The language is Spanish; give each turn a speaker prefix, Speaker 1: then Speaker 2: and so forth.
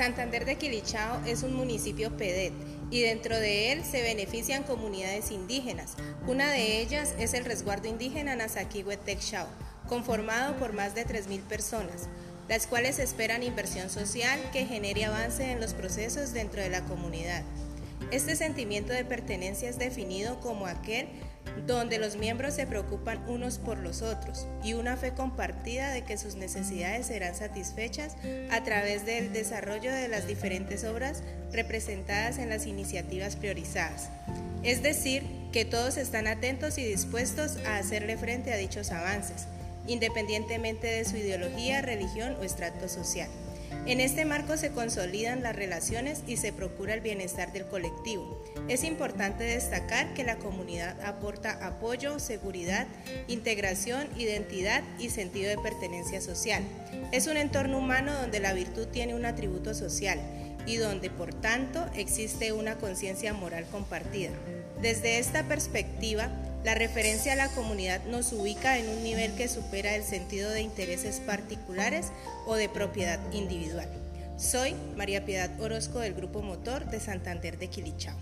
Speaker 1: Santander de Quilichao es un municipio PEDET y dentro de él se benefician comunidades indígenas. Una de ellas es el resguardo indígena Nazaquihuetecchao, conformado por más de 3.000 personas, las cuales esperan inversión social que genere avance en los procesos dentro de la comunidad. Este sentimiento de pertenencia es definido como aquel donde los miembros se preocupan unos por los otros y una fe compartida de que sus necesidades serán satisfechas a través del desarrollo de las diferentes obras representadas en las iniciativas priorizadas. Es decir, que todos están atentos y dispuestos a hacerle frente a dichos avances, independientemente de su ideología, religión o estrato social. En este marco se consolidan las relaciones y se procura el bienestar del colectivo. Es importante destacar que la comunidad aporta apoyo, seguridad, integración, identidad y sentido de pertenencia social. Es un entorno humano donde la virtud tiene un atributo social y donde, por tanto, existe una conciencia moral compartida. Desde esta perspectiva, la referencia a la comunidad nos ubica en un nivel que supera el sentido de intereses particulares o de propiedad individual. Soy María Piedad Orozco del Grupo Motor de Santander de Quilichao.